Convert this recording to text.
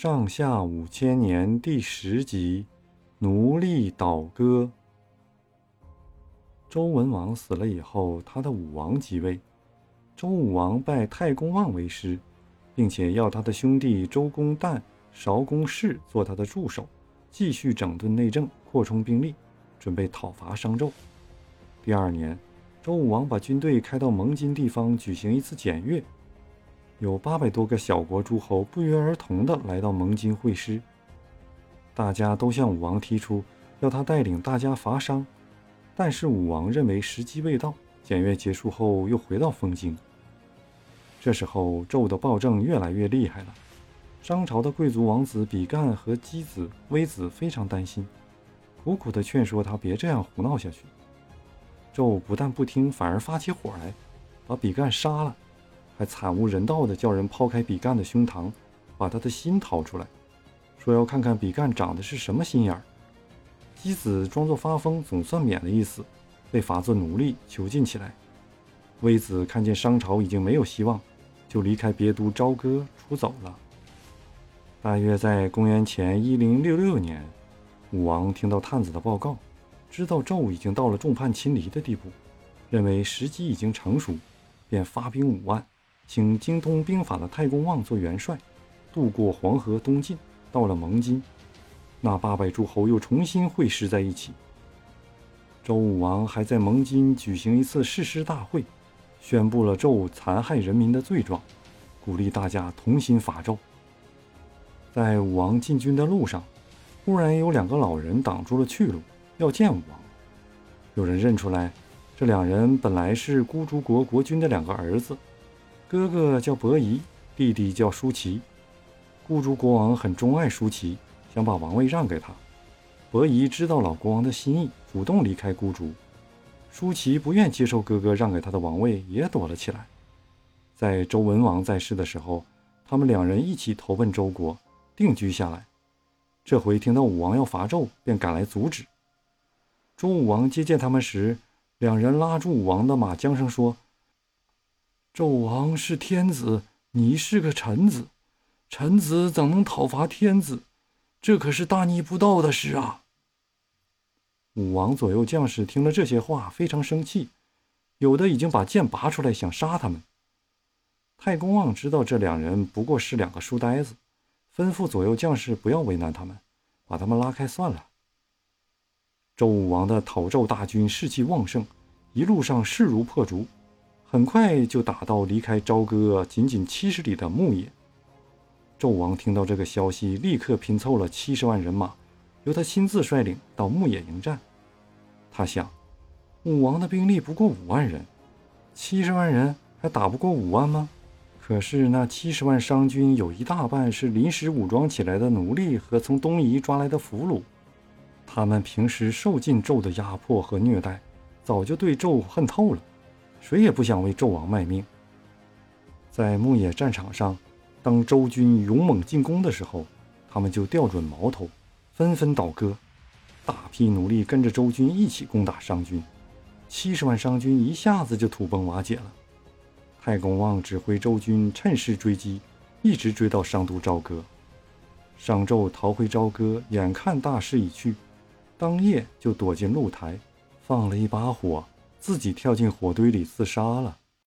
上下五千年第十集，奴隶倒戈。周文王死了以后，他的武王即位。周武王拜太公望为师，并且要他的兄弟周公旦、韶公氏做他的助手，继续整顿内政，扩充兵力，准备讨伐商纣。第二年，周武王把军队开到蒙津地方举行一次检阅。有八百多个小国诸侯不约而同地来到蒙津会师，大家都向武王提出要他带领大家伐商，但是武王认为时机未到。检阅结束后，又回到封京。这时候，纣的暴政越来越厉害了。商朝的贵族王子比干和箕子、微子非常担心，苦苦地劝说他别这样胡闹下去。纣不但不听，反而发起火来，把比干杀了。还惨无人道地叫人抛开比干的胸膛，把他的心掏出来，说要看看比干长的是什么心眼儿。姬子装作发疯，总算免了一死，被罚做奴隶囚禁起来。微子看见商朝已经没有希望，就离开别都朝歌出走了。大约在公元前一零六六年，武王听到探子的报告，知道纣已经到了众叛亲离的地步，认为时机已经成熟，便发兵五万。请精通兵法的太公望做元帅，渡过黄河东进，到了蒙津，那八百诸侯又重新会师在一起。周武王还在蒙津举行一次誓师大会，宣布了纣残害人民的罪状，鼓励大家同心伐纣。在武王进军的路上，忽然有两个老人挡住了去路，要见武王。有人认出来，这两人本来是孤竹国国君的两个儿子。哥哥叫伯夷，弟弟叫舒淇。孤竹国王很钟爱舒淇，想把王位让给他。伯夷知道老国王的心意，主动离开孤竹。舒淇不愿接受哥哥让给他的王位，也躲了起来。在周文王在世的时候，他们两人一起投奔周国，定居下来。这回听到武王要伐纣，便赶来阻止。周武王接见他们时，两人拉住武王的马缰绳说。纣王是天子，你是个臣子，臣子怎能讨伐天子？这可是大逆不道的事啊！武王左右将士听了这些话，非常生气，有的已经把剑拔出来想杀他们。太公望知道这两人不过是两个书呆子，吩咐左右将士不要为难他们，把他们拉开算了。周武王的讨纣大军士气旺盛，一路上势如破竹。很快就打到离开朝歌仅仅七十里的牧野。纣王听到这个消息，立刻拼凑了七十万人马，由他亲自率领到牧野迎战。他想，武王的兵力不过五万人，七十万人还打不过五万吗？可是那七十万商军有一大半是临时武装起来的奴隶和从东夷抓来的俘虏，他们平时受尽纣的压迫和虐待，早就对纣恨透了。谁也不想为纣王卖命。在牧野战场上，当周军勇猛进攻的时候，他们就调准矛头，纷纷倒戈。大批奴隶跟着周军一起攻打商军，七十万商军一下子就土崩瓦解了。太公望指挥周军趁势追击，一直追到商都朝歌。商纣逃回朝歌，眼看大势已去，当夜就躲进露台，放了一把火。自己跳进火堆里自杀了。